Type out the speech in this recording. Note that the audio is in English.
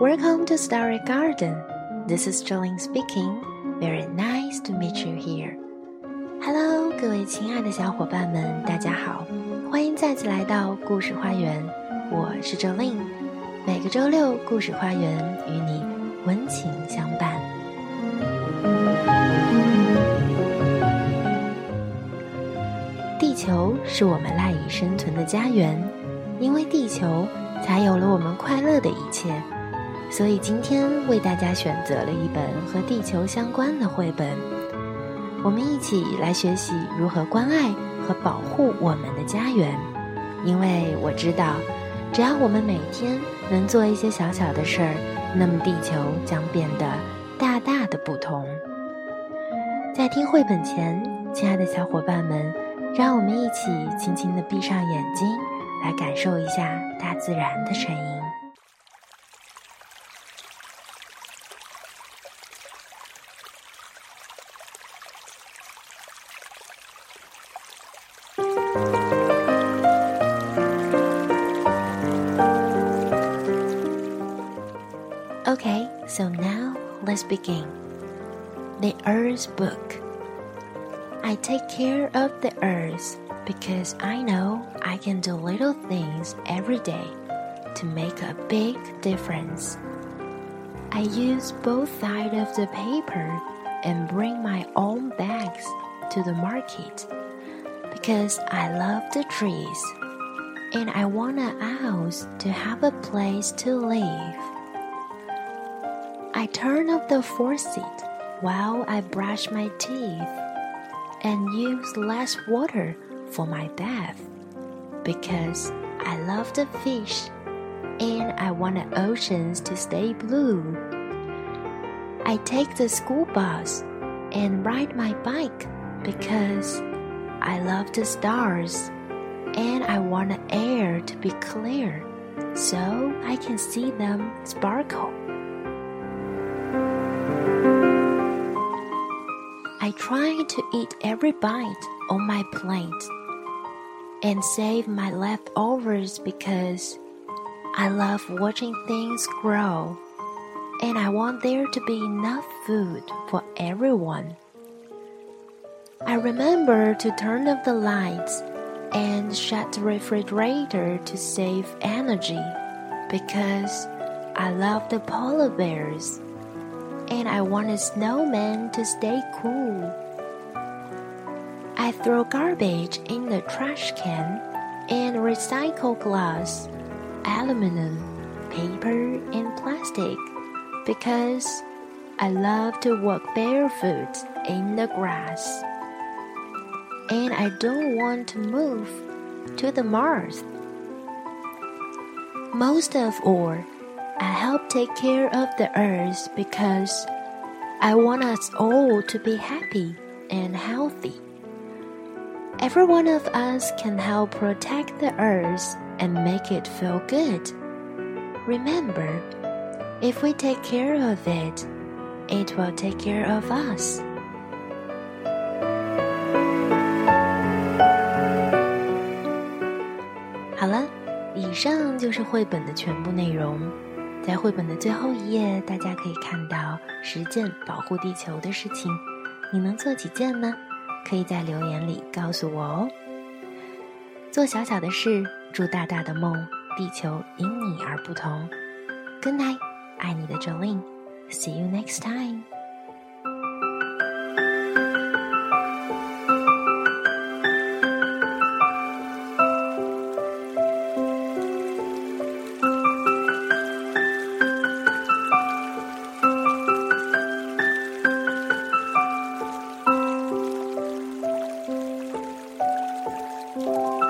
Welcome to Starry Garden. This is Jolin speaking. Very nice to meet you here. Hello，各位亲爱的小伙伴们，大家好，欢迎再次来到故事花园。我是 Jolin，每个周六故事花园与你温情相伴。地球是我们赖以生存的家园，因为地球才有了我们快乐的一切。所以今天为大家选择了一本和地球相关的绘本，我们一起来学习如何关爱和保护我们的家园。因为我知道，只要我们每天能做一些小小的事儿，那么地球将变得大大的不同。在听绘本前，亲爱的小伙伴们，让我们一起轻轻地闭上眼睛，来感受一下大自然的声音。Okay, so now let's begin. The Earth Book. I take care of the earth because I know I can do little things every day to make a big difference. I use both sides of the paper and bring my own bags to the market because I love the trees and I want a house to have a place to live. I turn off the faucet while I brush my teeth and use less water for my bath because I love the fish and I want the oceans to stay blue. I take the school bus and ride my bike because I love the stars and I want the air to be clear so I can see them sparkle. I try to eat every bite on my plate and save my leftovers because I love watching things grow and I want there to be enough food for everyone. I remember to turn off the lights and shut the refrigerator to save energy because I love the polar bears and I want a snowman to stay cool. I throw garbage in the trash can and recycle glass, aluminum, paper, and plastic because I love to walk barefoot in the grass. And I don't want to move to the Mars. Most of all, I help take care of the earth because I want us all to be happy and healthy. Every one of us can help protect the earth and make it feel good. Remember, if we take care of it, it will take care of us. 好了，以上就是绘本的全部内容。 在绘本的最后一页，大家可以看到十件保护地球的事情，你能做几件呢？可以在留言里告诉我哦。做小小的事，筑大大的梦，地球因你而不同。Good night，爱你的 Jolin，See you next time。Música